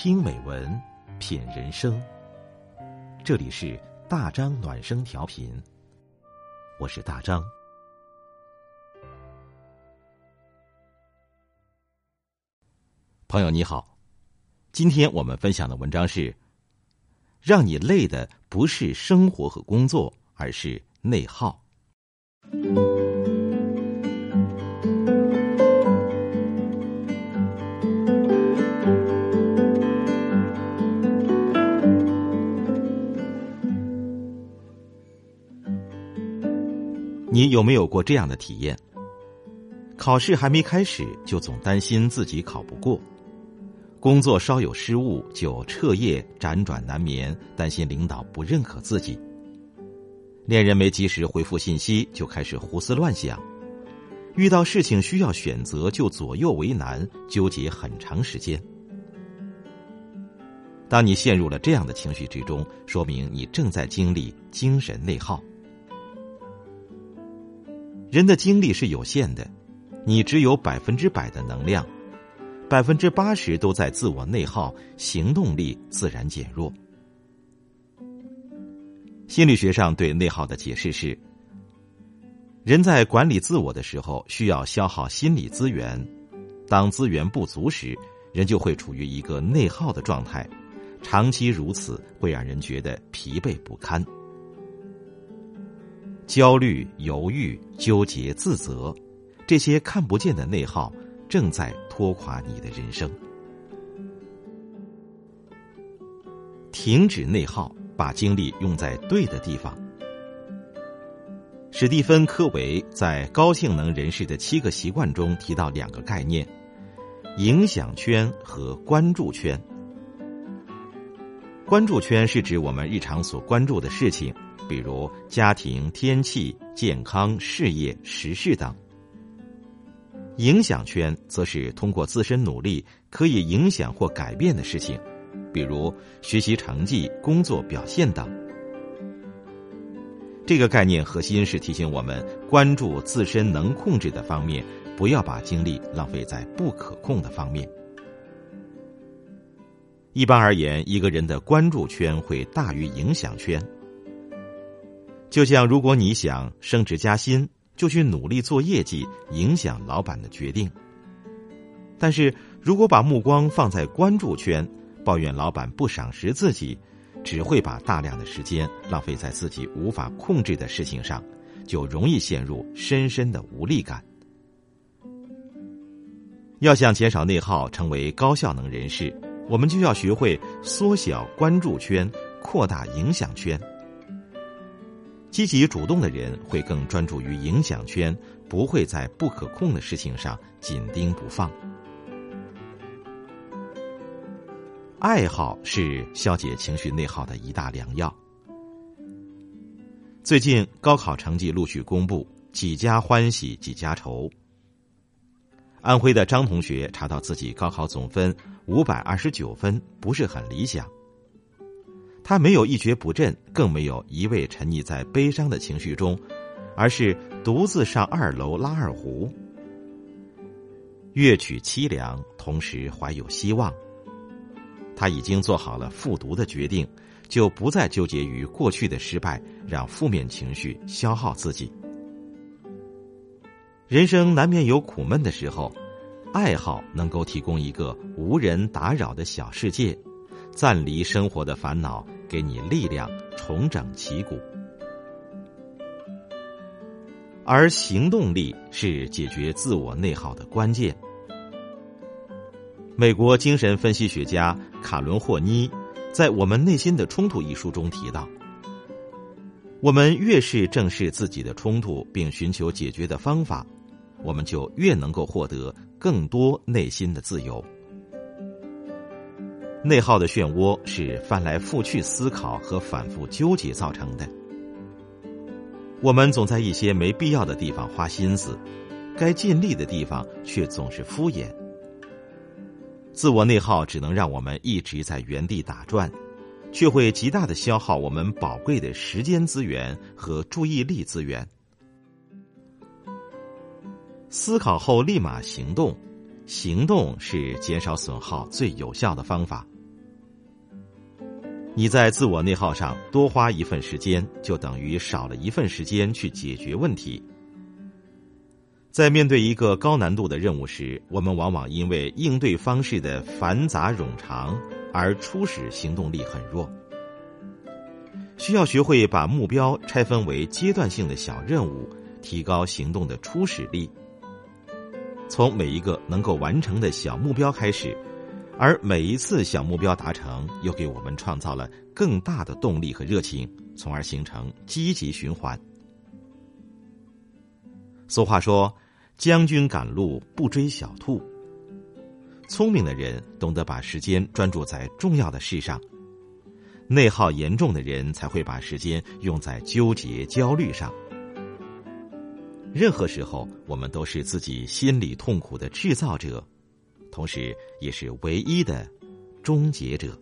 听美文，品人生。这里是大张暖声调频，我是大张。朋友你好，今天我们分享的文章是：让你累的不是生活和工作，而是内耗。你有没有过这样的体验？考试还没开始，就总担心自己考不过；工作稍有失误，就彻夜辗转难眠，担心领导不认可自己；恋人没及时回复信息，就开始胡思乱想；遇到事情需要选择，就左右为难，纠结很长时间。当你陷入了这样的情绪之中，说明你正在经历精神内耗。人的精力是有限的，你只有百分之百的能量，百分之八十都在自我内耗，行动力自然减弱。心理学上对内耗的解释是：人在管理自我的时候需要消耗心理资源，当资源不足时，人就会处于一个内耗的状态，长期如此会让人觉得疲惫不堪。焦虑、犹豫、纠结、自责，这些看不见的内耗正在拖垮你的人生。停止内耗，把精力用在对的地方。史蒂芬·科维在《高性能人士的七个习惯》中提到两个概念：影响圈和关注圈。关注圈是指我们日常所关注的事情。比如家庭、天气、健康、事业、时事等。影响圈则是通过自身努力可以影响或改变的事情，比如学习成绩、工作表现等。这个概念核心是提醒我们关注自身能控制的方面，不要把精力浪费在不可控的方面。一般而言，一个人的关注圈会大于影响圈。就像如果你想升职加薪，就去努力做业绩，影响老板的决定。但是如果把目光放在关注圈，抱怨老板不赏识自己，只会把大量的时间浪费在自己无法控制的事情上，就容易陷入深深的无力感。要想减少内耗，成为高效能人士，我们就要学会缩小关注圈，扩大影响圈。积极主动的人会更专注于影响圈，不会在不可控的事情上紧盯不放。爱好是消解情绪内耗的一大良药。最近高考成绩陆续公布，几家欢喜几家愁。安徽的张同学查到自己高考总分五百二十九分，不是很理想。他没有一蹶不振，更没有一味沉溺在悲伤的情绪中，而是独自上二楼拉二胡，乐曲凄凉，同时怀有希望。他已经做好了复读的决定，就不再纠结于过去的失败，让负面情绪消耗自己。人生难免有苦闷的时候，爱好能够提供一个无人打扰的小世界，暂离生活的烦恼。给你力量，重整旗鼓。而行动力是解决自我内耗的关键。美国精神分析学家卡伦霍尼在《我们内心的冲突》一书中提到，我们越是正视自己的冲突，并寻求解决的方法，我们就越能够获得更多内心的自由。内耗的漩涡是翻来覆去思考和反复纠结造成的。我们总在一些没必要的地方花心思，该尽力的地方却总是敷衍。自我内耗只能让我们一直在原地打转，却会极大的消耗我们宝贵的时间资源和注意力资源。思考后立马行动。行动是减少损耗最有效的方法。你在自我内耗上多花一份时间，就等于少了一份时间去解决问题。在面对一个高难度的任务时，我们往往因为应对方式的繁杂冗长而初始行动力很弱。需要学会把目标拆分为阶段性的小任务，提高行动的初始力。从每一个能够完成的小目标开始。而每一次小目标达成，又给我们创造了更大的动力和热情，从而形成积极循环。俗话说：“将军赶路不追小兔。”聪明的人懂得把时间专注在重要的事上，内耗严重的人才会把时间用在纠结、焦虑上。任何时候，我们都是自己心理痛苦的制造者。同时，也是唯一的终结者。